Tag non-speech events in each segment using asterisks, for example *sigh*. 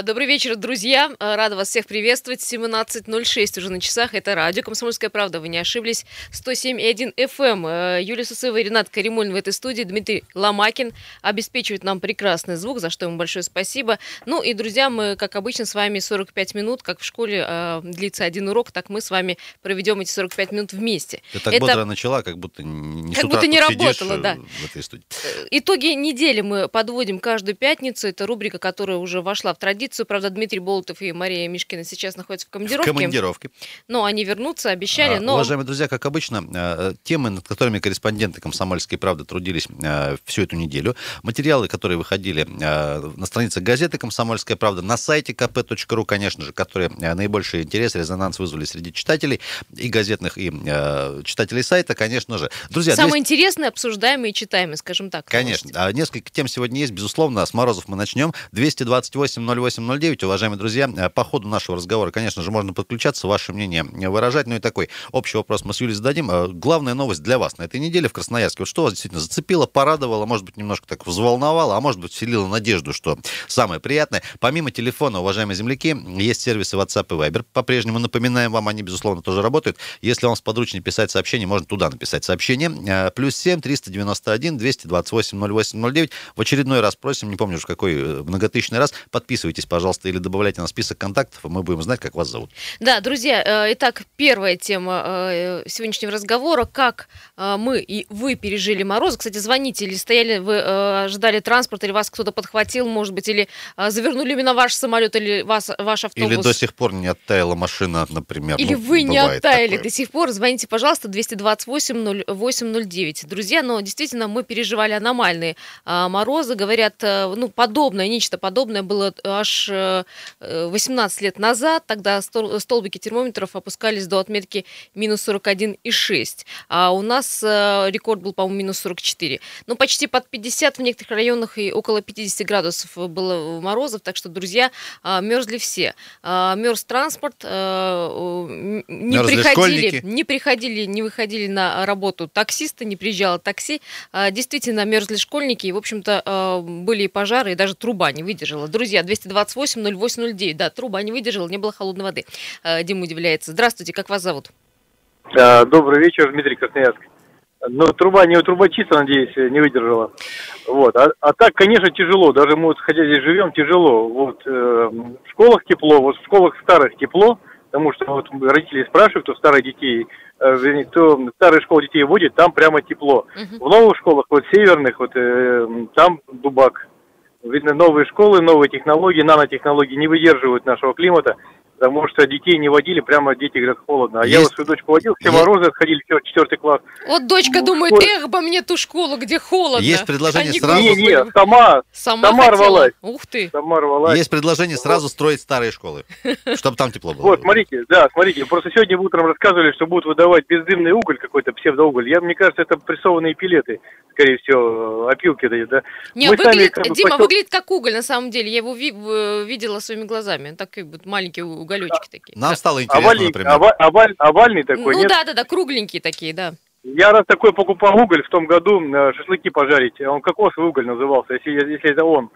А, добрый вечер, друзья. А, рада вас всех приветствовать. 17.06 уже на часах. Это радио «Комсомольская правда». Вы не ошиблись. 107.1 FM. А, Юлия Сусыва и Ренат Каримулин в этой студии. Дмитрий Ломакин обеспечивает нам прекрасный звук, за что ему большое спасибо. Ну и, друзья, мы, как обычно, с вами 45 минут. Как в школе длится один урок, так мы с вами проведем эти 45 минут вместе. Ты так Это... бодро начала, как будто не Как будто не работала, да. Этой студии. Э, итоги недели мы подводим каждую пятницу. Это рубрика, которая уже вошла в традицию традицию. Правда, Дмитрий Болотов и Мария Мишкина сейчас находятся в командировке. В командировке. Но они вернутся, обещали. А, но... Уважаемые друзья, как обычно, э, темы, над которыми корреспонденты «Комсомольской правды» трудились э, всю эту неделю, материалы, которые выходили э, на страницах газеты «Комсомольская правда», на сайте kp.ru, конечно же, которые наибольший интерес, резонанс вызвали среди читателей и газетных, и читателей сайта, конечно же. Друзья, Самые 200... интересные, обсуждаемые и читаемые, скажем так. Конечно. А несколько тем сегодня есть, безусловно. С Морозов мы начнем. 228 0809. Уважаемые друзья, э, по ходу нашего разговора, конечно же, можно подключаться, ваше мнение выражать. Ну и такой общий вопрос мы с Юлей зададим. Э, главная новость для вас на этой неделе в Красноярске. Вот что вас действительно зацепило, порадовало, может быть, немножко так взволновало, а может быть, вселило надежду, что самое приятное. Помимо телефона, уважаемые земляки, есть сервисы WhatsApp и Viber. По-прежнему напоминаем вам, они, безусловно, тоже работают. Если вам сподручнее писать сообщение, можно туда написать сообщение. Э, плюс 7 391 228 08 09. В очередной раз просим, не помню уже какой многотысячный раз, подписывайтесь подписывайтесь, пожалуйста, или добавляйте на список контактов, и мы будем знать, как вас зовут. Да, друзья, э, итак, первая тема э, сегодняшнего разговора, как э, мы и вы пережили мороз. Кстати, звоните, или стояли вы, ожидали транспорт, или вас кто-то подхватил, может быть, или завернули именно ваш самолет, или вас, ваш автобус. Или до сих пор не оттаяла машина, например. Или ну, вы не оттаяли такое. до сих пор. Звоните, пожалуйста, 228 0809. Друзья, но действительно мы переживали аномальные морозы. Говорят, ну, подобное, нечто подобное было аж аж 18 э, лет назад. Тогда столбики термометров опускались до отметки минус 41,6. А у нас э, рекорд был, по-моему, минус 44. Ну, почти под 50 в некоторых районах и около 50 градусов было морозов. Так что, друзья, а, мерзли все. А, мерз транспорт, э, не приходили, не приходили, не выходили на работу таксисты, не приезжало такси. А, действительно, мерзли школьники. И, в общем-то, были и пожары, и даже труба не выдержала. Друзья, 220 28 08 09. Да, труба не выдержала, не было холодной воды. Э, Дима удивляется. Здравствуйте, как вас зовут? Добрый вечер, Дмитрий Красноярск. Ну, труба не трубочиста, надеюсь, не выдержала. Вот. А, а так, конечно, тяжело. Даже мы, хотя здесь живем, тяжело. Вот э, в школах тепло, вот в школах старых тепло, потому что вот родители спрашивают, кто старых детей, э, вернее, кто старые школы детей водит, там прямо тепло. Uh-huh. В новых школах, вот северных, вот э, там дубак. Видно, новые школы, новые технологии, нанотехнологии не выдерживают нашего климата потому что детей не водили, прямо дети говорят, холодно. А есть... я вот свою дочку водил, все морозы отходили, все, четвертый класс. Вот дочка ну, думает, школе... эх, бы мне ту школу, где холодно. Есть предложение Они сразу... Не, не, сама, сама, сама рвалась. Ух ты. Сама рвалась. Есть предложение сразу строить старые школы, *laughs* чтобы там тепло было. Вот, смотрите, да, смотрите, просто сегодня утром рассказывали, что будут выдавать бездымный уголь, какой-то псевдоуголь. Я, мне кажется, это прессованные пилеты, скорее всего, опилки да. Не, Мы выглядит, сами, Дима, посел... выглядит как уголь, на самом деле. Я его ви- видела своими глазами. Так как бы маленький уголечки такие. Нам стало интересно, овальный, например. Оваль, оваль, овальный такой, Ну да, да, да, кругленькие такие, да. Я раз такой покупал уголь в том году, э, шашлыки пожарить. Он кокосовый уголь назывался, если, если это он.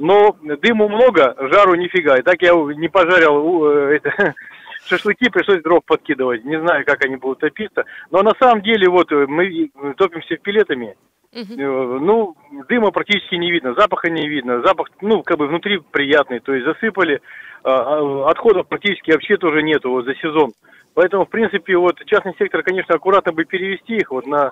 Но дыму много, жару нифига. И так я не пожарил э, это, *laughs* шашлыки, пришлось дров подкидывать. Не знаю, как они будут топиться. Но на самом деле вот э, мы топимся пилетами. Угу. Ну, дыма практически не видно, запаха не видно. Запах, ну, как бы внутри приятный. То есть засыпали, отходов практически вообще тоже нету вот за сезон. Поэтому, в принципе, вот частный сектор, конечно, аккуратно бы перевести их вот на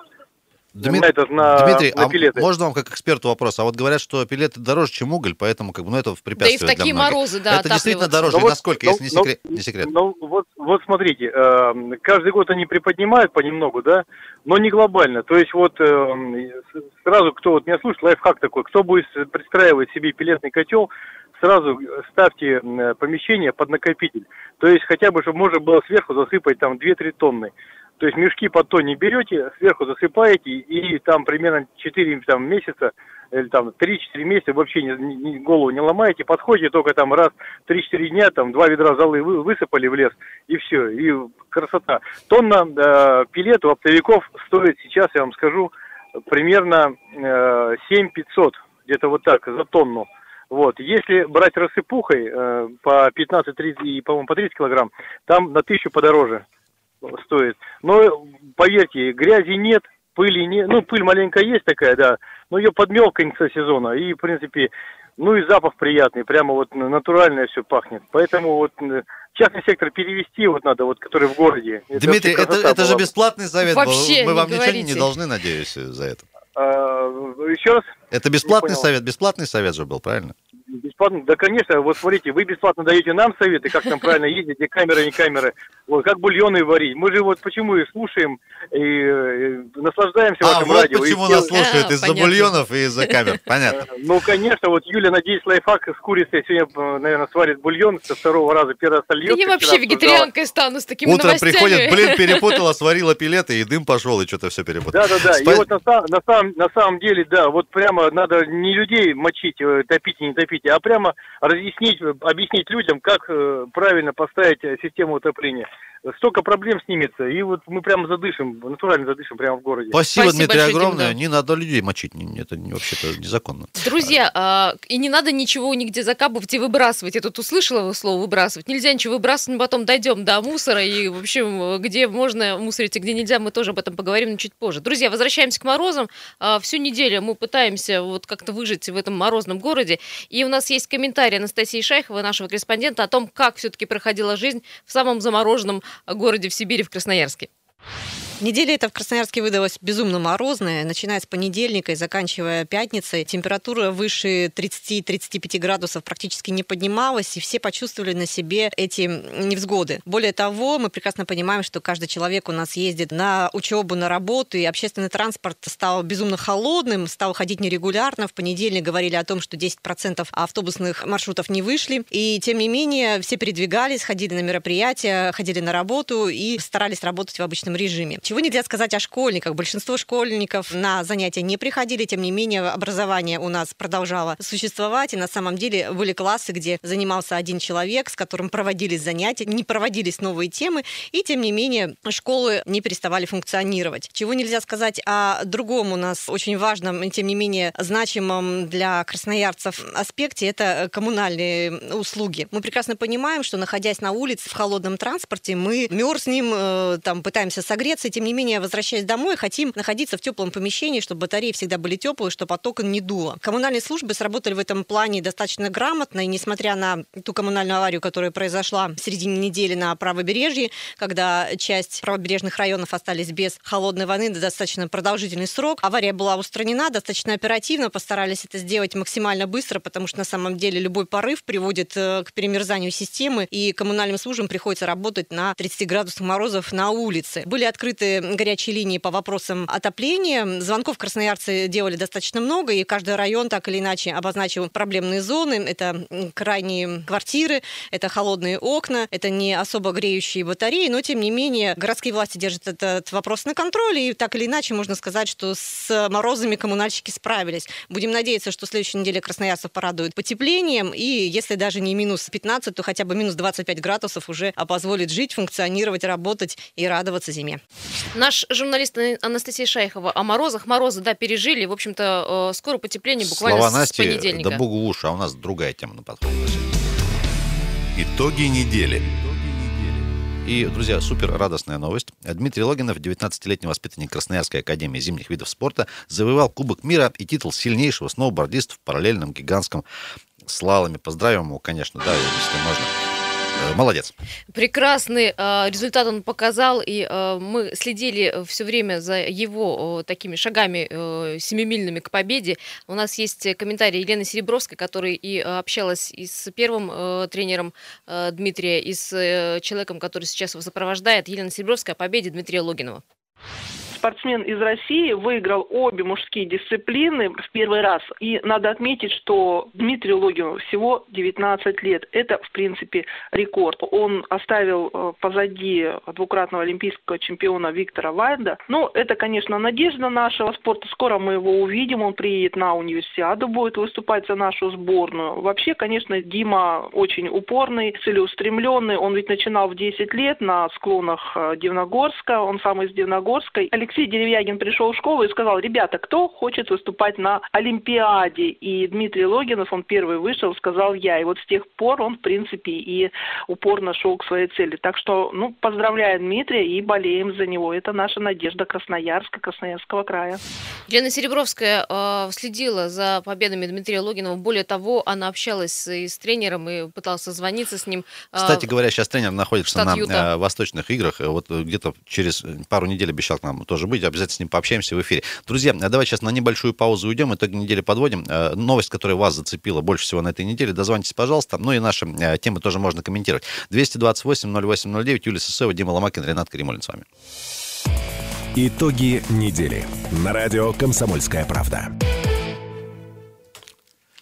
Дмит... на, этот, на, Дмитрий, на пилеты. а можно вам как эксперту вопрос? А вот говорят, что пилеты дороже, чем уголь, поэтому как бы, ну, это в препятствие Да и в такие морозы, да, Это действительно дороже, ну, насколько, ну, если не, секрет, ну, не секрет? Ну, вот, вот смотрите, э, каждый год они приподнимают понемногу, да, но не глобально. То есть вот э, сразу, кто вот меня слушает, лайфхак такой, кто будет пристраивать себе пилетный котел, сразу ставьте помещение под накопитель. То есть хотя бы, чтобы можно было сверху засыпать там 2-3 тонны. То есть мешки под то не берете, сверху засыпаете, и там примерно 4 там, месяца, или там 3-4 месяца вообще не, не, голову не ломаете, подходите только там раз 3-4 дня, там два ведра золы вы, высыпали в лес, и все, и красота. Тонна э, пилету оптовиков стоит сейчас, я вам скажу, примерно э, 7 500, где-то вот так, за тонну. Вот. Если брать рассыпухой э, по 15-30 и, по-моему, по 30 килограмм, там на тысячу подороже стоит. Но, поверьте, грязи нет, пыли нет. Ну, пыль маленькая есть такая, да. Но ее подмел конца сезона. И, в принципе, ну и запах приятный, прямо вот натуральное все пахнет. Поэтому вот частный сектор перевести вот надо, вот который в городе. Дмитрий, это, это же бесплатный совет Вообще был. Мы вам говорите. ничего не должны, надеюсь, за это. А, еще раз? Это бесплатный совет, бесплатный совет же был, правильно? Бесплатно? Да, конечно. Вот смотрите, вы бесплатно даете нам советы, как нам правильно ездить, где камеры, не камеры. Вот, как бульоны варить. Мы же вот почему и слушаем, и, э, наслаждаемся А, этом вот радио. и почему все- нас слушают А, из-за понятно. бульонов и из-за камер. *laughs* Понятно. Ну, конечно, вот Юля, надеюсь, лайфхак с курицей сегодня, э, наверное, сварит бульон со второго раза. Первый раз Да сольет. я как вообще вегетарианкой стану с такими Утром новостями. приходит, *laughs* блин, перепутала, сварила пилеты, и дым пошел, и что-то все перепутала. Да, да, да. И Спа- вот на, на, самом, на самом деле, да, вот прямо надо не людей мочить, э, топить и не топить, а прямо разъяснить, объяснить людям, как э, правильно поставить э, систему отопления. Столько проблем снимется, и вот мы прямо задышим, натурально задышим прямо в городе. Спасибо, Спасибо Дмитрий, большое, Дим, огромное. да. Не надо людей мочить, это не- вообще-то незаконно. Друзья, а, и не надо ничего нигде закапывать и выбрасывать. Я тут услышала слово выбрасывать. Нельзя ничего выбрасывать, мы потом дойдем до мусора. И, в общем, где можно мусорить и где нельзя, мы тоже об этом поговорим но чуть позже. Друзья, возвращаемся к морозам. А, Всю неделю мы пытаемся вот как-то выжить в этом морозном городе. И у нас есть комментарий Анастасии Шайховой, нашего корреспондента, о том, как все-таки проходила жизнь в самом замороженном городе в Сибири, в Красноярске. Неделя эта в Красноярске выдалась безумно морозная, начиная с понедельника и заканчивая пятницей. Температура выше 30-35 градусов практически не поднималась, и все почувствовали на себе эти невзгоды. Более того, мы прекрасно понимаем, что каждый человек у нас ездит на учебу, на работу, и общественный транспорт стал безумно холодным, стал ходить нерегулярно. В понедельник говорили о том, что 10% автобусных маршрутов не вышли, и тем не менее все передвигались, ходили на мероприятия, ходили на работу и старались работать в обычном режиме. Чего нельзя сказать о школьниках. Большинство школьников на занятия не приходили, тем не менее образование у нас продолжало существовать, и на самом деле были классы, где занимался один человек, с которым проводились занятия, не проводились новые темы, и тем не менее школы не переставали функционировать. Чего нельзя сказать о другом у нас очень важном тем не менее значимом для красноярцев аспекте, это коммунальные услуги. Мы прекрасно понимаем, что находясь на улице в холодном транспорте, мы мерзнем, э, там пытаемся согреться, тем не менее, возвращаясь домой, хотим находиться в теплом помещении, чтобы батареи всегда были теплые, чтобы от окон не дуло. Коммунальные службы сработали в этом плане достаточно грамотно, и несмотря на ту коммунальную аварию, которая произошла в середине недели на правобережье, когда часть правобережных районов остались без холодной воды на достаточно продолжительный срок, авария была устранена достаточно оперативно, постарались это сделать максимально быстро, потому что на самом деле любой порыв приводит э, к перемерзанию системы, и коммунальным службам приходится работать на 30 градусах морозов на улице. Были открыты горячие линии по вопросам отопления. Звонков красноярцы делали достаточно много, и каждый район так или иначе обозначил проблемные зоны. Это крайние квартиры, это холодные окна, это не особо греющие батареи, но тем не менее городские власти держат этот вопрос на контроле, и так или иначе можно сказать, что с морозами коммунальщики справились. Будем надеяться, что в следующей неделе красноярцев порадует потеплением, и если даже не минус 15, то хотя бы минус 25 градусов уже позволит жить, функционировать, работать и радоваться зиме. Наш журналист Анастасия Шайхова о морозах. Морозы, да, пережили. В общем-то, э, скоро потепление буквально Слова с Насти, понедельника. да богу уши, а у нас другая тема на подходе. Итоги недели. И, друзья, супер радостная новость. Дмитрий Логинов, 19-летний воспитанник Красноярской академии зимних видов спорта, завоевал Кубок мира и титул сильнейшего сноубордиста в параллельном гигантском слаломе. Поздравим его, конечно, да, если можно. Э, Молодец. Прекрасный э, результат он показал, и э, мы следили все время за его э, такими шагами э, семимильными к победе. У нас есть комментарий Елены Серебровской, которая и э, общалась и с первым э, тренером э, Дмитрия, и с э, человеком, который сейчас его сопровождает. Елена Серебровская о победе Дмитрия Логинова. Спортсмен из России выиграл обе мужские дисциплины в первый раз. И надо отметить, что Дмитрию Логину всего 19 лет. Это, в принципе, рекорд. Он оставил э, позади двукратного олимпийского чемпиона Виктора Вайда. Ну, это, конечно, надежда нашего спорта. Скоро мы его увидим. Он приедет на универсиаду, будет выступать за нашу сборную. Вообще, конечно, Дима очень упорный, целеустремленный. Он ведь начинал в 10 лет на склонах э, Дивногорска. Он сам из Дивногорска. Алексей Деревягин пришел в школу и сказал, ребята, кто хочет выступать на Олимпиаде? И Дмитрий Логинов, он первый вышел, сказал я. И вот с тех пор он, в принципе, и упорно шел к своей цели. Так что, ну, поздравляем Дмитрия и болеем за него. Это наша надежда Красноярска, Красноярского края. Елена Серебровская э, следила за победами Дмитрия Логинова. Более того, она общалась и с тренером, и пыталась созвониться с ним. Э, Кстати говоря, сейчас тренер находится на э, восточных играх. Вот где-то через пару недель обещал к нам тоже быть. Обязательно с ним пообщаемся в эфире. Друзья, давайте сейчас на небольшую паузу уйдем. Итоги недели подводим. Э, новость, которая вас зацепила больше всего на этой неделе, дозвонитесь, пожалуйста. Ну и наши э, темы тоже можно комментировать. 228 0809, Юлия Сысоева, Дима Ломакин, Ренат Каримулин с вами. Итоги недели. На радио «Комсомольская правда».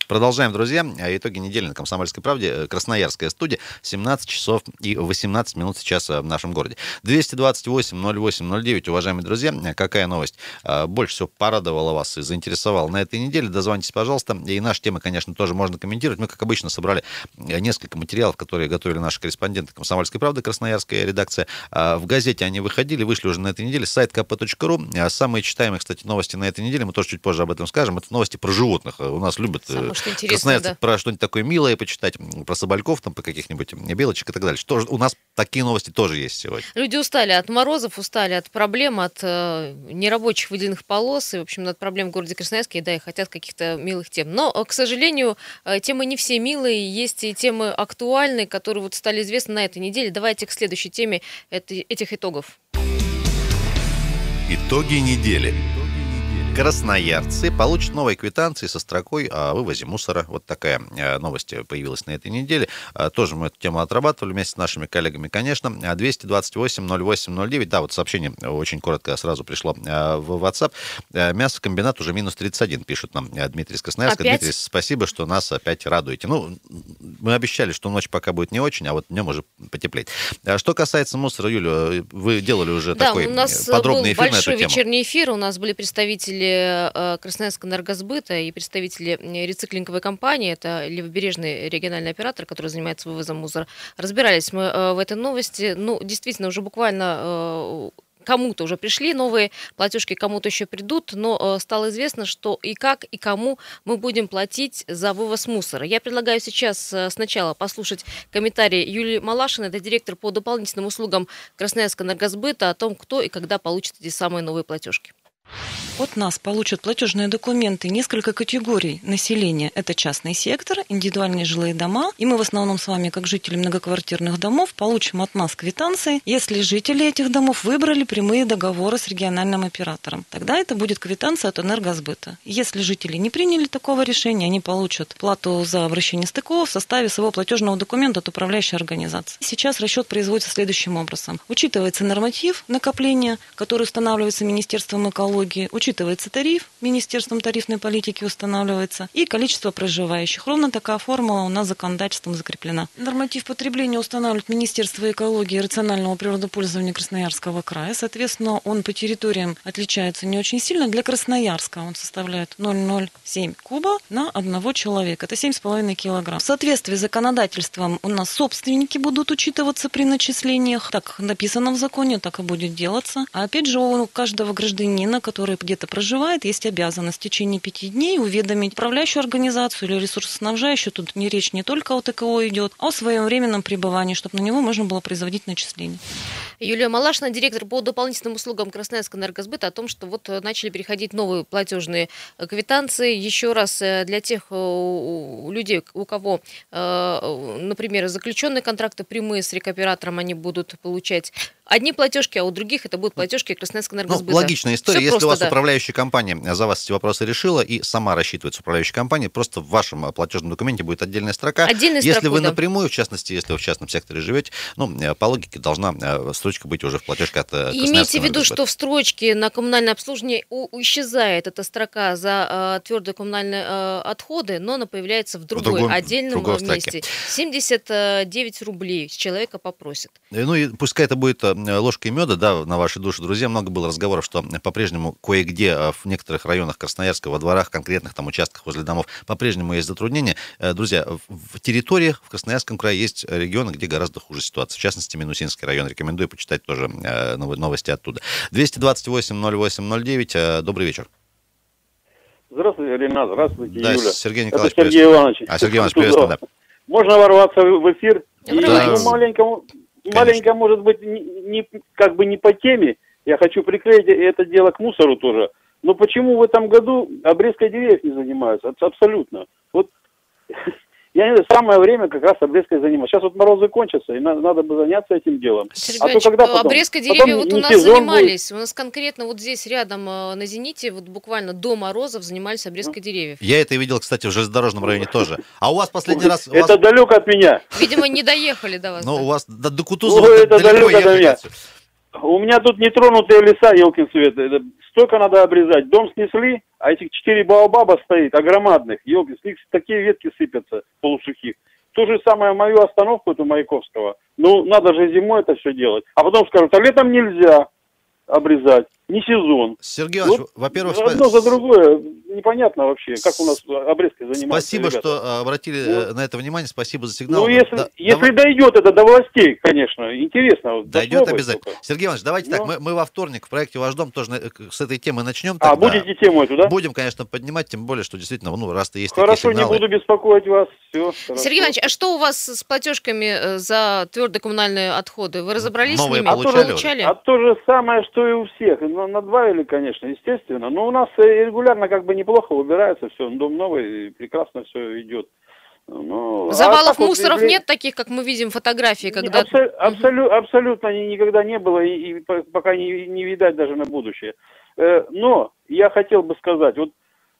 Продолжаем, друзья. Итоги недели на «Комсомольской правде». Э, Красноярская студия. 17 часов и 18 минут сейчас э, в нашем городе. 228-08-09, уважаемые друзья. Какая новость э, больше всего порадовала вас и заинтересовала на этой неделе? Дозвонитесь, пожалуйста. И наши темы, конечно, тоже можно комментировать. Мы, как обычно, собрали несколько материалов, которые готовили наши корреспонденты «Комсомольской правды», Красноярская редакция. В газете они выходили, вышли уже на этой неделе. Сайт kp.ru. Самые читаемые, кстати, новости на этой неделе, мы тоже чуть позже об этом скажем, это новости про животных. У нас любят что интересно, да. про что-нибудь такое милое почитать, про собольков, там, по каких-нибудь белочек и так далее. Что, у нас такие новости тоже есть сегодня. Люди устали от морозов, устали от проблем, от э, нерабочих выделенных полос, и, в общем, от проблем в городе Красноярске, да, и хотят каких-то милых тем. Но, к сожалению, э, темы не все милые, есть и темы актуальные, которые вот стали известны на этой неделе. Давайте к следующей теме этих итогов. Итоги недели красноярцы получат новые квитанции со строкой о вывозе мусора. Вот такая э, новость появилась на этой неделе. А, тоже мы эту тему отрабатывали вместе с нашими коллегами, конечно. 228-08-09. А, да, вот сообщение очень коротко сразу пришло э, в WhatsApp. Э, мясокомбинат уже минус 31, пишут нам Дмитрий из Красноярска. Опять? Дмитрий, спасибо, что нас опять радуете. Ну, мы обещали, что ночь пока будет не очень, а вот днем уже потеплеет. А что касается мусора, Юля, вы делали уже да, такой у нас подробный был эфир большой на эту тему. вечерний эфир, у нас были представители представители э, Красноярского энергосбыта и представители рециклинговой компании, это левобережный региональный оператор, который занимается вывозом мусора, разбирались мы э, в этой новости. Ну, действительно, уже буквально э, кому-то уже пришли новые платежки, кому-то еще придут, но стало известно, что и как, и кому мы будем платить за вывоз мусора. Я предлагаю сейчас сначала послушать комментарий Юлии Малашиной, это директор по дополнительным услугам Красноярского энергосбыта, о том, кто и когда получит эти самые новые платежки. От нас получат платежные документы несколько категорий населения. Это частный сектор, индивидуальные жилые дома. И мы в основном с вами, как жители многоквартирных домов, получим от нас квитанции, если жители этих домов выбрали прямые договоры с региональным оператором. Тогда это будет квитанция от энергосбыта. Если жители не приняли такого решения, они получат плату за обращение стыков в составе своего платежного документа от управляющей организации. Сейчас расчет производится следующим образом. Учитывается норматив накопления, который устанавливается Министерством экологии, учитывается тариф, Министерством тарифной политики устанавливается, и количество проживающих. Ровно такая формула у нас законодательством закреплена. Норматив потребления устанавливает Министерство экологии и рационального природопользования Красноярского края. Соответственно, он по территориям отличается не очень сильно. Для Красноярска он составляет 0,07 куба на одного человека. Это 7,5 килограмм. В соответствии с законодательством у нас собственники будут учитываться при начислениях. Так написано в законе, так и будет делаться. А опять же, у каждого гражданина, который где где-то проживает, есть обязанность в течение пяти дней уведомить управляющую организацию или ресурсоснабжающую. Тут не речь не только о ТКО идет, а о своем временном пребывании, чтобы на него можно было производить начисление. Юлия Малашина, директор по дополнительным услугам Красноярского энергосбыта, о том, что вот начали переходить новые платежные квитанции. Еще раз э, для тех э, людей, у кого, э, например, заключенные контракты прямые с рекоператором, они будут получать одни платежки, а у других это будут платежки Красноярского ну, энергосбыта. Ну, логичная история. Все Если просто, у вас да. управляющая компания за вас эти вопросы решила и сама рассчитывается управляющая компания, просто в вашем платежном документе будет отдельная строка. Отдельная Если строку, вы да. напрямую, в частности, если вы в частном секторе живете, ну, э, по логике должна э, строчка быть уже в платежке от э, Имейте в виду, что в строчке на коммунальное обслуживание исчезает эта строка за твердые коммунальные отходы, но она появляется в другой, в другом, отдельном в месте. 79 рублей с человека попросят. Ну и пускай это будет ложкой меда, да, на вашей душе, друзья, много было разговоров, что по-прежнему кое-где в некоторых районах Красноярска, во дворах, конкретных там участках возле домов, по-прежнему есть затруднения. Э, друзья, в территориях в Красноярском крае есть регионы, где гораздо хуже ситуация. В частности, Минусинский район рекомендую почитать тоже э, новости оттуда. 228-08-09, э, добрый вечер. Здравствуйте, Ренат, здравствуйте, да, Юля. Сергей Николаевич, Это Сергей Иванович. А, Сергей Иванович, приветствую, да. Можно ворваться в эфир? И, Да. ну, маленько, маленько, может быть, не, не- как бы не по теме. Я хочу приклеить это дело к мусору тоже. Но почему в этом году обрезкой деревьев не занимаются? Аб- Абсолютно. Вот я не знаю, самое время как раз обрезкой заниматься. Сейчас вот морозы кончатся, и на- надо бы заняться этим делом. Сергей А то когда потом? обрезка Потом деревьев вот у нас занимались. У нас конкретно вот здесь рядом э, на «Зените», вот буквально до морозов занимались обрезкой деревьев. Я это видел, кстати, в железнодорожном районе тоже. А у вас последний раз... Это далеко от меня. Видимо, не доехали до вас. Ну, у вас до, Кутузова Ну, далеко ехать. У меня тут нетронутые леса, елкин свет. Это столько надо обрезать. Дом снесли, а этих четыре баобаба стоит, огромадных. Елки, с них такие ветки сыпятся полусухих. То же самое мою остановку, эту Маяковского. Ну, надо же зимой это все делать. А потом скажут, а летом нельзя обрезать. Не сезон. Сергей Иванович, Вот во-первых, Одно за другое. Непонятно вообще, как у нас обрезкой занимаются. спасибо, ребята. что э, обратили э, на это внимание, спасибо за сигнал. Ну, если, Да- если давай- дойдет это до властей, конечно, интересно. Дойдет обязательно. только. Сергей Иванович, давайте так, Ну. мы, мы во вторник в проекте «Ваш дом» тоже на- э, с этой темы начнем. А, тогда. будете тему эту, да? Будем, конечно, поднимать, тем более, что действительно, ну, раз-то есть Хорошо, такие не сигналы. буду беспокоить вас. Все. Сергей Иванович, а что у вас с платежками э, за твердые коммунальные отходы? Вы разобрались Новые с ними? получали уже? А то же самое, что и у всех. На- Надбавили, конечно, естественно. Но у нас э, регулярно как бы неплохо убирается все. Дом новый, прекрасно все идет. Ну, а Завалов так вот мусоров везде- нет таких, как мы видим фотографии, когда... Абсо- абсолю- абсолютно ни- никогда не было и, и по- пока не, не видать даже на будущее. Э, Но я хотел бы сказать, вот,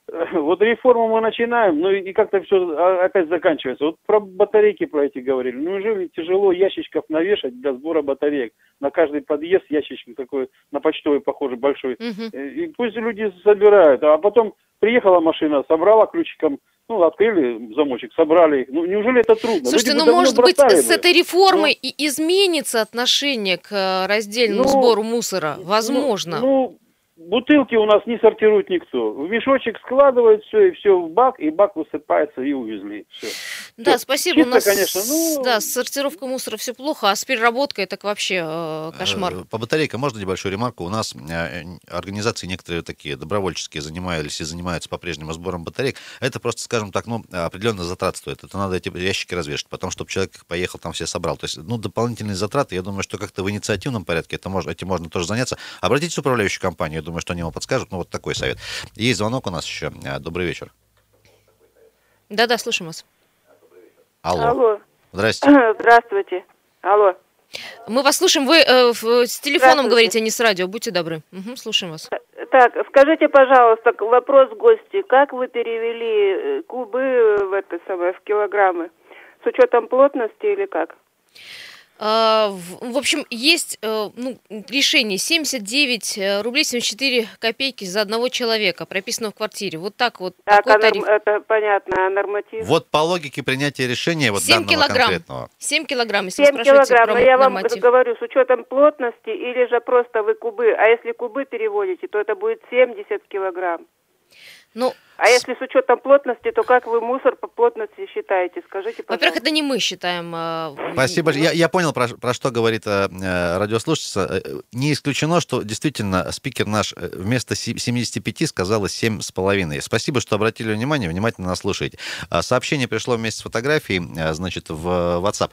*laughs* вот реформу мы начинаем, ну и как-то все опять заканчивается. Вот про батарейки про эти говорили. Ну, Неужели тяжело ящичков навешать для сбора батареек? На каждый подъезд ящичек такой, на почтовый похожий, большой. Э, И пусть люди собирают, а потом приехала машина, собрала ключиком, ну, открыли замочек, собрали их. Ну, неужели это трудно? Слушайте, Люди ну может быть с этой реформой и изменится отношение к э, раздельному Ну, сбору мусора? Возможно. Ну, ну, бутылки у нас не сортирует никто. В мешочек складывают все, и все в бак, и бак высыпается, и увезли. Все. да, всё. спасибо. У чисто, нас конечно, ну- да, с сортировкой мусора все плохо, а с переработкой так вообще э, кошмар. Э, По батарейкам можно небольшую ремарку? У нас э, организации некоторые такие добровольческие занимались и занимаются по-прежнему сбором батареек. Это просто, скажем так, ну, определенно затрат стоит. Это надо эти ящики развешать, потом, чтобы человек поехал, там все собрал. То есть, ну, дополнительные затраты, я думаю, что как-то в инициативном порядке это можно, этим можно тоже заняться. Обратитесь в управляющую компанию, думаю, что они вам подскажут. Ну, вот такой совет. Есть звонок у нас еще. Э, Добрый вечер. Да-да, слушаем вас. Алло. Алло. Здрасте. *clears throat* Здравствуйте. Алло. Мы вас слушаем. Вы э, в- с телефоном Здравствуйте. говорите, а не с радио. Будьте добры. Мгм, слушаем вас. Так, скажите, пожалуйста, к- вопрос гости. Как вы перевели э, кубы в это самое, в килограммы? С учетом плотности или как? А, В общем, есть э, ну, решение 79 э, рублей 74 копейки за одного человека, прописано в квартире. Вот так вот. Так, такой а норм- тариф. это понятно, а норматив? Вот по логике принятия решения вот 7 данного килограмм. конкретного. 7 килограмм, если вы 7 спрашиваете килограмм. про Но я вам говорю, с учетом плотности или же просто вы кубы. А если кубы переводите, то это будет 70 килограмм. Ну, А если с учетом плотности, то как вы мусор по плотности считаете? Скажите, пожалуйста. во-первых, это не мы считаем. а, Спасибо. Я, я понял, про, про что говорит э, э, радиослушательница. Э, Не исключено, что действительно спикер наш э, вместо се- 75 сказала 7,5. Спасибо, что обратили внимание, внимательно нас слушаете. А, Сообщение пришло вместе с фотографией, э, значит, в WhatsApp.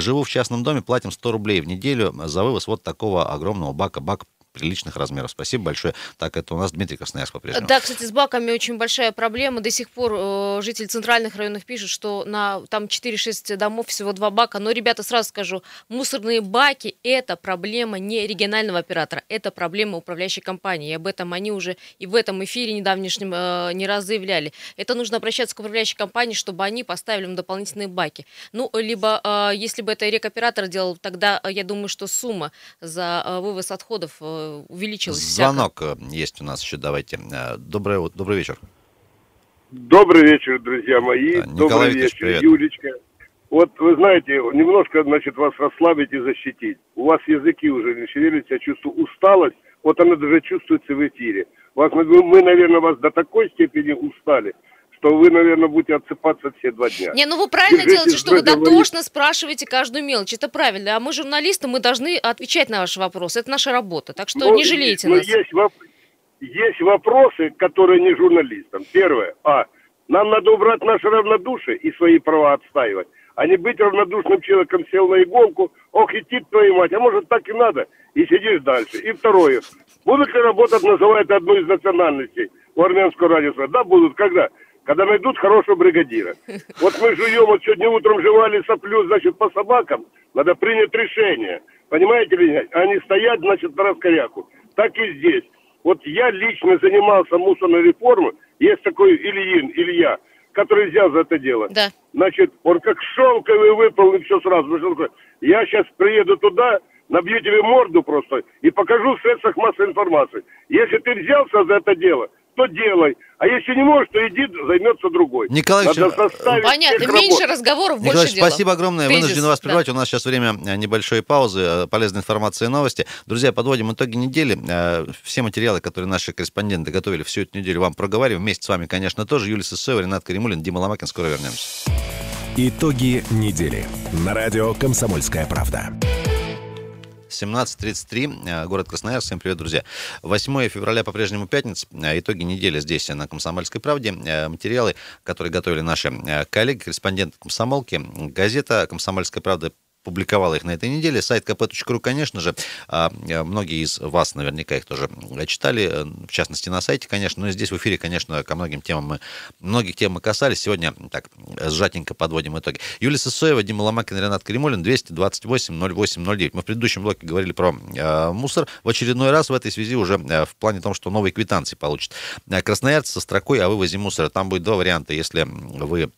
Живу в частном доме, платим 100 рублей в неделю за вывоз вот такого огромного бака. Бак приличных размеров. Спасибо большое. Так, это у нас Дмитрий Красноярск по-прежнему. Да, кстати, с баками очень большая проблема. До сих пор э, жители центральных районов пишут, что на там 4-6 домов всего два бака. Но, ребята, сразу скажу, мусорные баки – это проблема не регионального оператора, это проблема управляющей компании. И об этом они уже и в этом эфире недавнешнем э, не раз заявляли. Это нужно обращаться к управляющей компании, чтобы они поставили им дополнительные баки. Ну, либо, э, если бы это рекоператор делал, тогда э, я думаю, что сумма за э, вывоз отходов э, увеличилась. всяко. Звонок э, есть у нас еще, давайте. Э, Доброе, добрый вечер. Добрый вечер, друзья мои. Да, Николай Добрый Викторович, вечер, привет. Юлечка. Вот вы знаете, немножко, значит, вас расслабить и защитить. У вас языки уже не шевелятся, я чувствую усталость. Вот она даже чувствуется в эфире. Вас, мы, наверное, вас до такой степени устали, что вы, наверное, будете отсыпаться все два дня. Не, ну вы правильно Держите делаете, что вы дотошно спрашиваете каждую мелочь. Это правильно. А мы, журналисты, мы должны отвечать на ваши вопросы. Это наша работа. Так что Но- не жалейте но нас. Есть, воп- есть вопросы, которые не журналистам. Первое. А. Нам надо убрать наше равнодушие и свои права отстаивать, а не быть равнодушным человеком, сел на иголку, ох, идти твою мать, а может так и надо, и сидишь дальше. И второе. Будут ли работать, называют одну из национальностей у армянского радио? Да, будут. Когда? Когда найдут хорошего бригадира. *laughs* Вот мы жуем, вот сегодня утром жевали соплю, значит, по собакам, надо принять решение. Понимаете ли, нет? не стоять, значит, на раскоряку. Так и здесь. Вот я лично занимался мусорной реформой. Есть такой Ильин, Илья, который взял за это дело. Да. Значит, он как шелковый выполнил все сразу. Я сейчас приеду туда, набью тебе морду просто и покажу в средствах массовой информации. Если ты взялся за это дело, то делай. А если не можешь, то иди займется другой. Николай Надо составить Понятно, меньше работ. разговоров, Николай больше дела. спасибо огромное. Тезис, Вынужден вас да. прервать. У нас сейчас время э, небольшой паузы, э, полезной информации и новости. Друзья, подводим итоги недели. Э, Все материалы, которые наши корреспонденты готовили всю эту неделю, вам проговариваем. Вместе с вами, конечно, тоже. Юлия Сысоева, Ренат Каримулин, Дима Ломакин. Скоро вернемся. Итоги недели. На радио «Комсомольская правда». 17.33, э, город Красноярск. Всем привет, друзья. 8 февраля по-прежнему пятница. Э, Итоги недели здесь, на «Комсомольской правде». Э, Материалы, которые готовили наши э, коллеги, корреспонденты «Комсомолки». Газета «Комсомольская правда» публиковала их на этой неделе. Сайт kp.ru, конечно же, а, э, многие из вас наверняка их тоже э, читали, э, в частности на сайте, конечно, но и здесь в эфире, конечно, ко многим темам мы, многих тем мы касались. Сегодня так сжатенько подводим итоги. Юлия Сысоева, Дима Ломакин, Ренат Каримулин, 228 08 09. Мы в предыдущем блоке говорили про мусор. В очередной раз в этой связи уже в плане том, что новые квитанции получат. Красноярцы со строкой о вывозе мусора. Там будет два варианта, если вы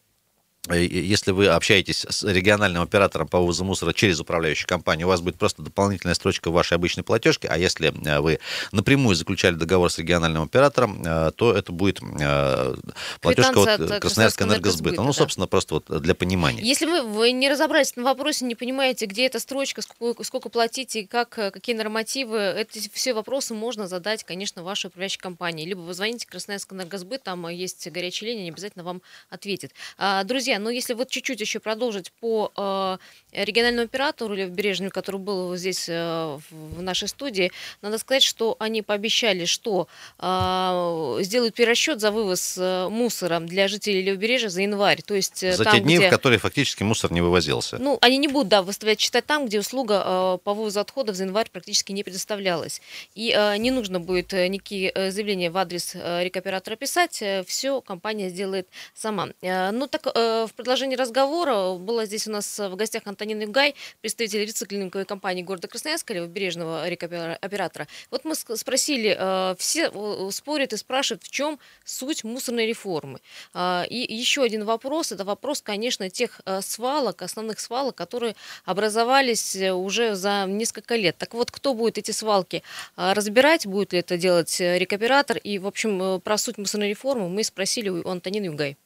если вы общаетесь с региональным оператором по вывозу мусора через управляющую компанию, у вас будет просто дополнительная строчка в вашей обычной платежке, а если э, вы напрямую заключали договор с региональным оператором, э, то это будет э, платежка от от Красноярского энергосбыта. Ну, да. собственно, просто вот для понимания. Если вы, вы не разобрались на вопросе, не понимаете, где эта строчка, сколько, сколько платить и как, э, какие нормативы, эти все вопросы можно задать, конечно, вашей управляющей компании. Либо вы звоните Красноярск энергосбыт, там э, есть горячая линия, они обязательно вам ответит. А, друзья, ну если вот чуть-чуть еще продолжить по э, региональному оператору или Бережному, который был вот здесь э, в в нашей студии, надо сказать, что они пообещали, что э, сделают перерасчет за вывоз мусора для жителей Левобережья за январь. То есть э, За там, те дни, где... в которые фактически мусор не вывозился. Ну, они не будут, да, выставлять счета там, где услуга э, по вывозу отходов за январь практически не предоставлялась. И э, не нужно будет э, никакие э, заявления в адрес рекоператора писать, все компания сделает сама. Ну, так в продолжении разговора была здесь у нас в гостях Антонина Югай, представитель рециклинговой компании города Красноярска, левобережного рекоператора. Вот мы спросили, э, все э, спорят и спрашивают, в чем суть мусорной реформы. А, И еще один вопрос, это вопрос, конечно, тех э, свалок, основных свалок, которые образовались э, уже за несколько лет. Так вот, кто будет эти свалки разбирать, будет ли это делать э, рекоператор? И, в общем, э, про суть мусорной реформы мы спросили у Антонины Югай.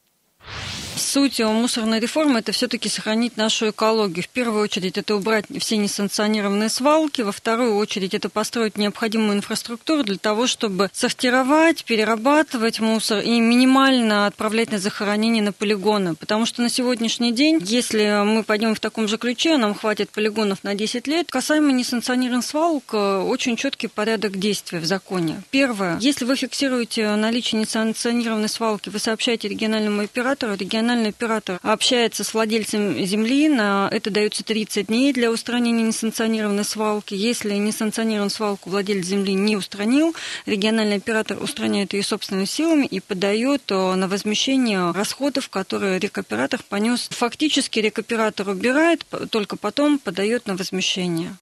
Суть мусорной реформы – это все-таки сохранить нашу экологию. В первую очередь, это убрать все несанкционированные свалки. Во вторую очередь, это построить необходимую инфраструктуру для того, чтобы сортировать, перерабатывать мусор и минимально отправлять на захоронение на полигоны. Потому что на сегодняшний день, если мы пойдем в таком же ключе, нам хватит полигонов на 10 лет. Касаемо несанкционированных свалок, э, очень четкий порядок действия в законе. Первое. Если вы фиксируете наличие несанкционированной свалки, вы сообщаете региональному оператору, региональный оператор общается с владельцем земли, на это дается 30 дней для устранения несанкционированной свалки. Если несанкционированную свалку владелец земли не устранил, региональный оператор устраняет ее собственными силами и подает э, на возмещение расходов, которые рекоператор понес. Фактически рекоператор убирает, только потом подает на возмещение.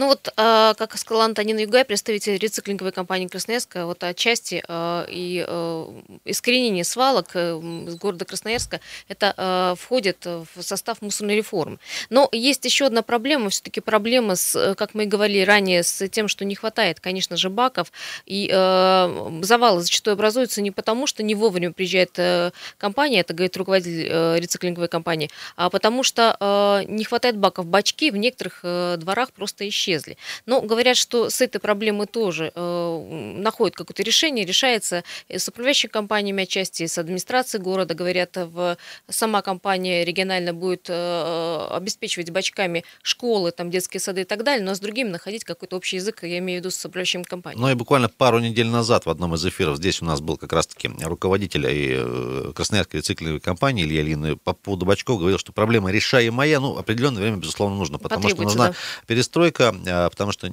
Ну вот, а, как сказала Антонина Югай, представитель рециклинговой компании Красноярска, вот отчасти а, и а, искоренение свалок э, м, с города Красноярска, это входит в состав мусорной реформы. Но есть еще одна проблема, все-таки проблема, с, э, как мы и говорили ранее, с тем, что не хватает, конечно же, баков, и э, завалы зачастую образуются не потому, что не вовремя приезжает э, компания, это говорит руководитель э, рециклинговой компании, а потому что э, не хватает баков. Бачки в некоторых э, дворах просто исчезли. Исчезли. Но говорят, что с этой проблемой тоже э, находят какое-то решение, решается с управляющими компаниями отчасти, с администрацией города. Говорят, в, сама компания регионально будет э, обеспечивать бачками школы, там, детские сады и так далее, но с другими находить какой-то общий язык, я имею в виду с управляющими компаниями. Ну и буквально пару недель назад в одном из эфиров здесь у нас был как раз-таки руководитель и э, Красноярской рециклинговой компании Илья Лин по поводу бачков говорил, что проблема решаемая, ну, определенное время, безусловно, нужно, потому что нужна да. перестройка, а, потому что,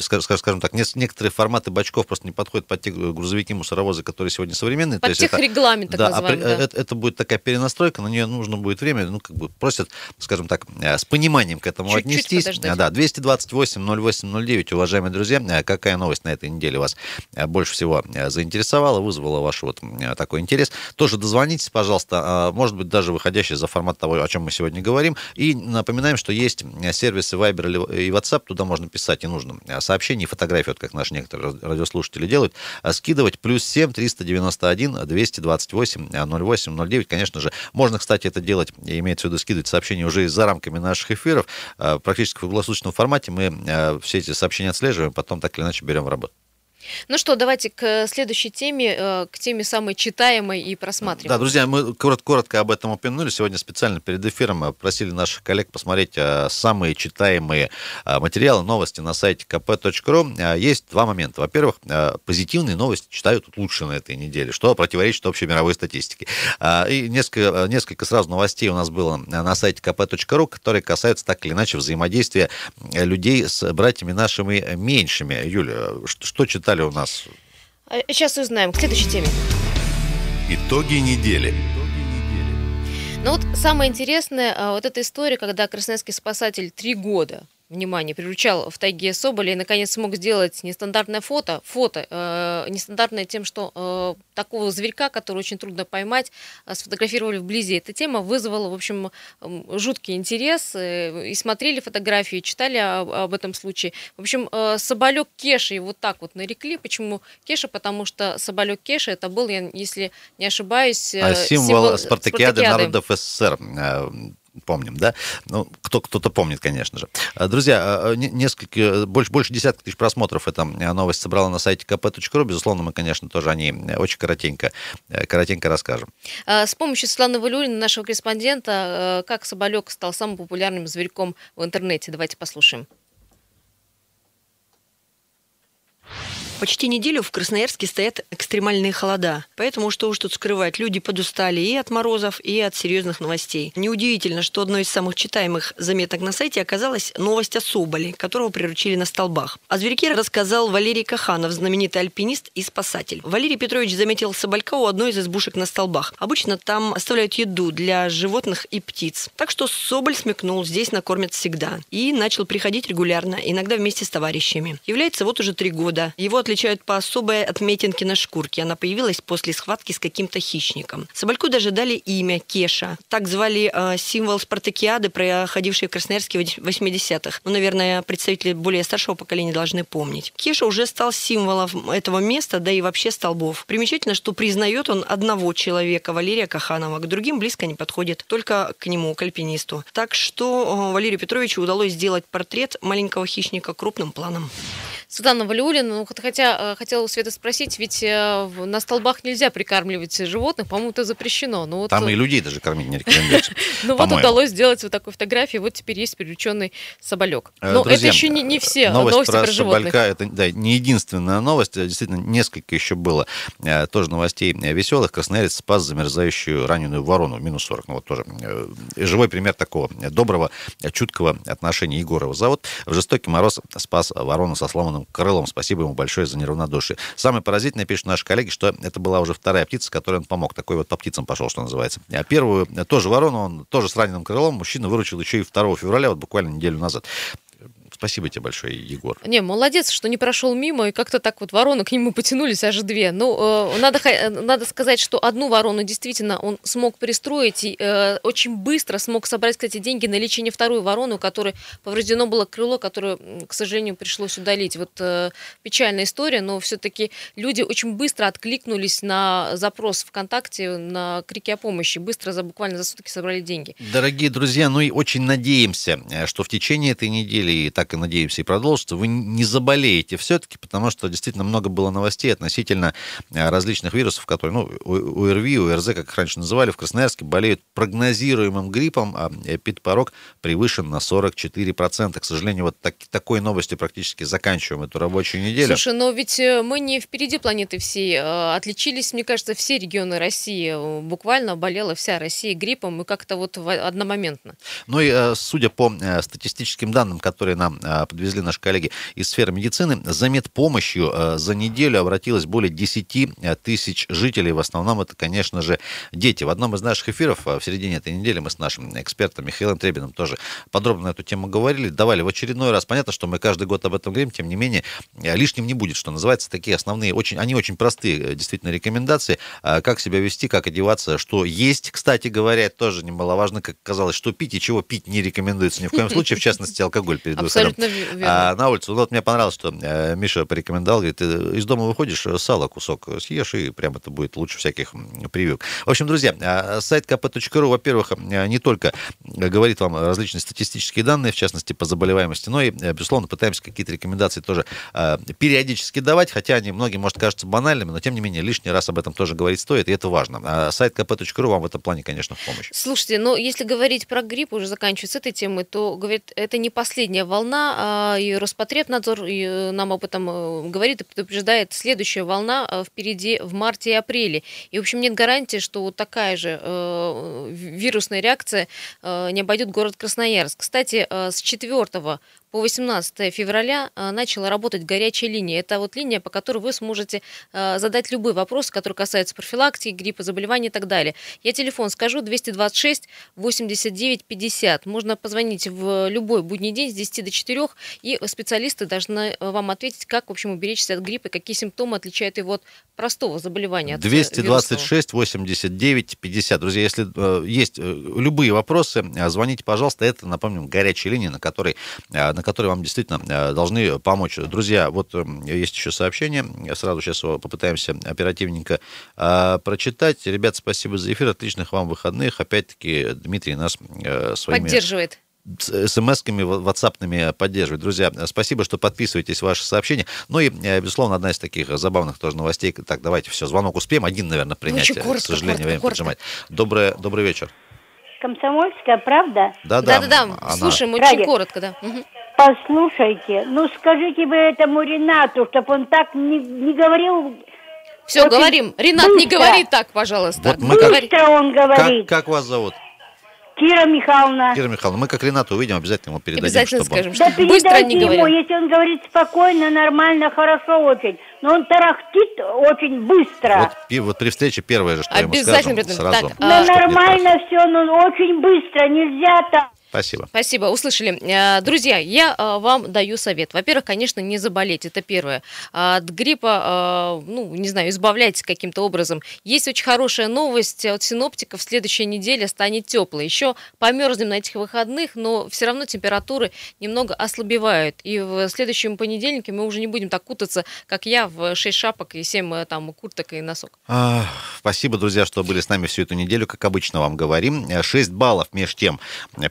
скажем так, некоторые форматы бачков просто не подходят под те грузовики, мусоровозы, которые сегодня современные. Под тех регламент, да, да. Это, это будет такая перенастройка, на нее нужно будет время, ну, как бы просят, скажем так, э, с пониманием к этому Чуть-чуть отнестись. Подождать. Да, 228 08 09, уважаемые друзья, э, какая новость на этой неделе вас больше всего заинтересовала, вызвала ваш вот такой интерес? Тоже дозвонитесь, пожалуйста, а, может быть, даже выходящий за формат того, о чем мы сегодня говорим. И напоминаем, что есть сервисы Viber и WhatsApp, туда можно писать, и нужно сообщения и фотографии, вот как наши некоторые радиослушатели делают, а, скидывать плюс 7 391 228 08 09. Конечно же, можно, кстати, это делать, имеется в виду скидывать сообщения уже за рамками наших эфиров. А, практически в круглосуточном формате мы все эти сообщения отслеживаем, потом так или иначе берем в работу. Ну что, давайте к следующей теме, э, к теме самой читаемой и просматриваемой. Да, друзья, мы коротко, коротко об этом упомянули. Сегодня специально перед эфиром просили наших коллег посмотреть э, самые читаемые э, материалы, новости на сайте kp.ru. Есть два момента. Во-первых, позитивные новости читают лучше на этой неделе, что противоречит общей мировой статистике. И несколько, несколько сразу новостей у нас было на сайте kp.ru, которые касаются так или иначе взаимодействия людей с братьями нашими меньшими. Юля, что, что читали у нас? Сейчас узнаем. К следующей теме. Итоги недели. Ну вот самое интересное, а, вот эта история, когда красноярский спасатель три года внимание, приручал в тайге Соболя и, наконец, смог сделать нестандартное фото, фото, э, нестандартное тем, что э, такого зверька, который очень трудно поймать, э, сфотографировали вблизи. Эта тема вызвала, в общем, э, жуткий интерес, э, и смотрели фотографии, и читали об, об этом случае. В общем, э, Соболек его вот так вот нарекли. Почему Кеша? Потому что Соболек Кеша, это был, я, если не ошибаюсь, э, а символ, символ спартакиады, спартакиады народов СССР э, помним, да? Ну, кто, кто-то помнит, конечно же. А, друзья, а, а, несколько, больше, больше десятка тысяч просмотров эта новость собрала на сайте kp.ru. Безусловно, мы, конечно, тоже о ней очень коротенько, э, коротенько расскажем. С помощью Светланы Валюрина, нашего корреспондента, э, как соболек стал самым популярным зверьком в интернете. Давайте послушаем. Почти неделю в Красноярске стоят экстремальные холода. Поэтому, что уж тут скрывать, люди подустали и от морозов, и от серьезных новостей. Неудивительно, что одной из самых читаемых заметок на сайте оказалась новость о Соболе, которого приручили на столбах. О зверьке рассказал Валерий Каханов, знаменитый альпинист и спасатель. Валерий Петрович заметил соболька у одной из избушек на столбах. Обычно там оставляют еду для животных и птиц. Так что Соболь смекнул, здесь накормят всегда. И начал приходить регулярно, иногда вместе с товарищами. Является вот уже три года. Его отличают по особой отметинке на шкурке. Она появилась после схватки с каким-то хищником. Собольку даже дали имя Кеша. Так звали э, символ спартакиады, проходившей в Красноярске в 80-х. Ну, наверное, представители более старшего поколения должны помнить. Кеша уже стал символом этого места, да и вообще столбов. Примечательно, что признает он одного человека, Валерия Каханова. К другим близко не подходит, только к нему, к альпинисту. Так что э, Валерию Петровичу удалось сделать портрет маленького хищника крупным планом. Светлана Валиулина, ну, хотя э, хотела у Света спросить, ведь э, на столбах нельзя прикармливать животных, по-моему, это запрещено. Но вот, Там и людей даже кормить не рекомендуется. *laughs* Ну вот удалось сделать вот такой фотографии, вот теперь есть прирученный соболек. Э, Но это еще не все новости про животных. это не единственная новость, действительно, несколько еще было тоже новостей веселых. Красноярец спас замерзающую раненую ворону, минус 40. Ну вот тоже живой пример такого доброго, чуткого отношения Егорова. Завод в жестокий мороз спас ворону со сломанным Крыловым. Спасибо ему большое за неравнодушие. Самое поразительное, пишут наши коллеги, что это была уже вторая птица, которой он помог. Такой вот по птицам пошел, что называется. А первую, тоже ворону, он тоже с раненым крылом, мужчина выручил еще и 2 февраля, вот буквально неделю назад. Спасибо тебе большое, Егор. Не, молодец, что не прошел мимо, и как-то так вот вороны к нему потянулись аж две. Ну, э, надо, э, надо сказать, что одну ворону действительно он смог пристроить, и э, очень быстро смог собрать, кстати, деньги на лечение второй вороны, у которой повреждено было крыло, которое, к сожалению, пришлось удалить. Вот э, печальная история, но все-таки люди очень быстро откликнулись на запрос ВКонтакте, на крики о помощи. Быстро, за, буквально за сутки собрали деньги. Дорогие друзья, ну и очень надеемся, э, что в течение этой недели и так так и надеемся и продолжится, вы не заболеете все-таки, потому что действительно много было новостей относительно различных вирусов, которые, ну, ОРВИ, ОРЗ, как их раньше называли, в Красноярске болеют прогнозируемым гриппом, а эпидпорог превышен на 44%. К сожалению, вот так, такой новостью практически заканчиваем эту рабочую неделю. Слушай, но ведь мы не впереди планеты всей. Отличились, мне кажется, все регионы России. Буквально болела вся Россия гриппом и как-то вот одномоментно. Ну и судя по статистическим данным, которые нам подвезли наши коллеги из сферы медицины, за медпомощью за неделю обратилось более 10 тысяч жителей. В основном это, конечно же, дети. В одном из наших эфиров в середине этой недели мы с нашим экспертом Михаилом Требиным тоже подробно на эту тему говорили, давали в очередной раз. Понятно, что мы каждый год об этом говорим, тем не менее, лишним не будет, что называется, такие основные, очень, они очень простые, действительно, рекомендации, как себя вести, как одеваться, что есть, кстати говоря, тоже немаловажно, как казалось, что пить и чего пить не рекомендуется ни в коем случае, в частности, алкоголь перед выходом а, на улицу. Вот мне понравилось, что э, Миша порекомендовал, говорит, из дома выходишь, сало кусок съешь, и прям это будет лучше всяких прививок. В общем, друзья, а, сайт kp.ru, во-первых, не только говорит вам различные статистические данные, в частности, по заболеваемости, но и, безусловно, пытаемся какие-то рекомендации тоже а, периодически давать, хотя они многим, может, кажутся банальными, но, тем не менее, лишний раз об этом тоже говорить стоит, и это важно. А сайт kp.ru вам в этом плане, конечно, в помощь. Слушайте, но если говорить про грипп, уже заканчивать с этой темой, то, говорит, это не последняя волна, и Роспотребнадзор и э, нам об этом э, говорит и предупреждает, следующая волна э, впереди в марте и апреле. И, в общем, нет гарантии, что вот такая же вирусная реакция не обойдет город Красноярск. Кстати, с 4 по 18 февраля э, начала работать горячая линия. Это вот линия, по которой вы сможете э, задать любые вопросы, которые касаются профилактики, гриппа, заболеваний и так далее. Я телефон скажу 226 89 50. Можно позвонить в любой будний день с 10 до 4, и специалисты должны э, вам ответить, как, в общем, уберечься от гриппа, какие симптомы отличают его от простого заболевания. 226 89 50. Друзья, если э, есть любые вопросы, звоните, пожалуйста. Это, напомним, горячая линия, на которой которые вам действительно э, должны помочь. Друзья, вот э, есть еще сообщение, сразу сейчас его попытаемся оперативненько э, прочитать. Ребят, спасибо за эфир, отличных вам выходных. Опять-таки, Дмитрий нас своими... Поддерживает смс-ками, ватсапными поддерживать. Друзья, спасибо, что подписываетесь ваши сообщения. Ну и, безусловно, одна из таких забавных тоже новостей. Так, давайте все, звонок успеем. Один, наверное, принять. Очень коротко, К сожалению, коротко, время коротко. поджимать. Доброе, добрый вечер. Комсомольская правда? Да, да. Да, да, да. Слушаем очень Ради. коротко, да. Угу. Послушайте, ну скажите вы этому Ренату, чтобы он так не, не говорил. Все, говорим. Ренат, быстро. не говори так, пожалуйста. Вот мы быстро как... он говорит. Как, как вас зовут? Кира Михайловна. Кира Михайловна, мы как Ренату увидим, обязательно ему передадим, обязательно чтобы скажем, что да быстро не ему, если он говорит спокойно, нормально, хорошо очень. Но он тарахтит очень быстро. Вот, вот при встрече первое же, что обязательно ему скажем, сразу. Так, а... Но нормально все, но очень быстро, нельзя так. Спасибо. Спасибо, услышали. Э, друзья, я э, вам даю совет. Во-первых, конечно, не заболеть, это первое. От гриппа, э, ну, не знаю, избавляйтесь каким-то образом. Есть очень хорошая новость от синоптиков. Следующая неделя станет теплой. Еще померзнем на этих выходных, но все равно температуры немного ослабевают. И в следующем понедельнике мы уже не будем так кутаться, как я, в 6 шапок и 7 там курток и носок. А, спасибо, друзья, что были с нами всю эту неделю. Как обычно вам говорим. 6 баллов между тем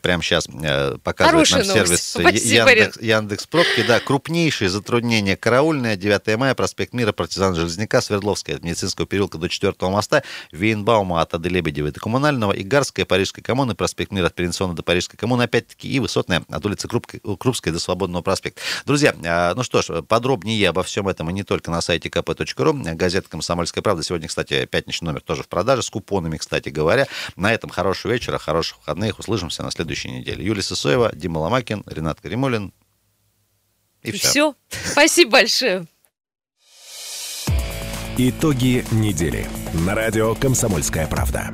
прямо сейчас э, показывает Хорошая нам сервис Яндекс, Яндекс Пробки. Да, крупнейшие затруднения караульные. 9 мая, проспект Мира, партизан Железняка, Свердловская, от медицинского переулка до 4 моста, Вейнбаума от Ады Лебедевой до Коммунального, Игарская, Парижской коммуны, проспект Мира от Перенсона до Парижской коммуны, опять-таки, и Высотная от улицы Крупской до Свободного проспекта. Друзья, э, ну что ж, подробнее обо всем этом и не только на сайте kp.ru. Газета «Комсомольская правда». Сегодня, кстати, пятничный номер тоже в продаже, с купонами, кстати говоря. На этом хорошего вечера, хороших выходных. Услышимся на следующей неделе неделе. Юлия Сысоева, Дима Ломакин, Ренат Каримулин. И, и все. все. Спасибо большое. Итоги недели. На радио «Комсомольская правда».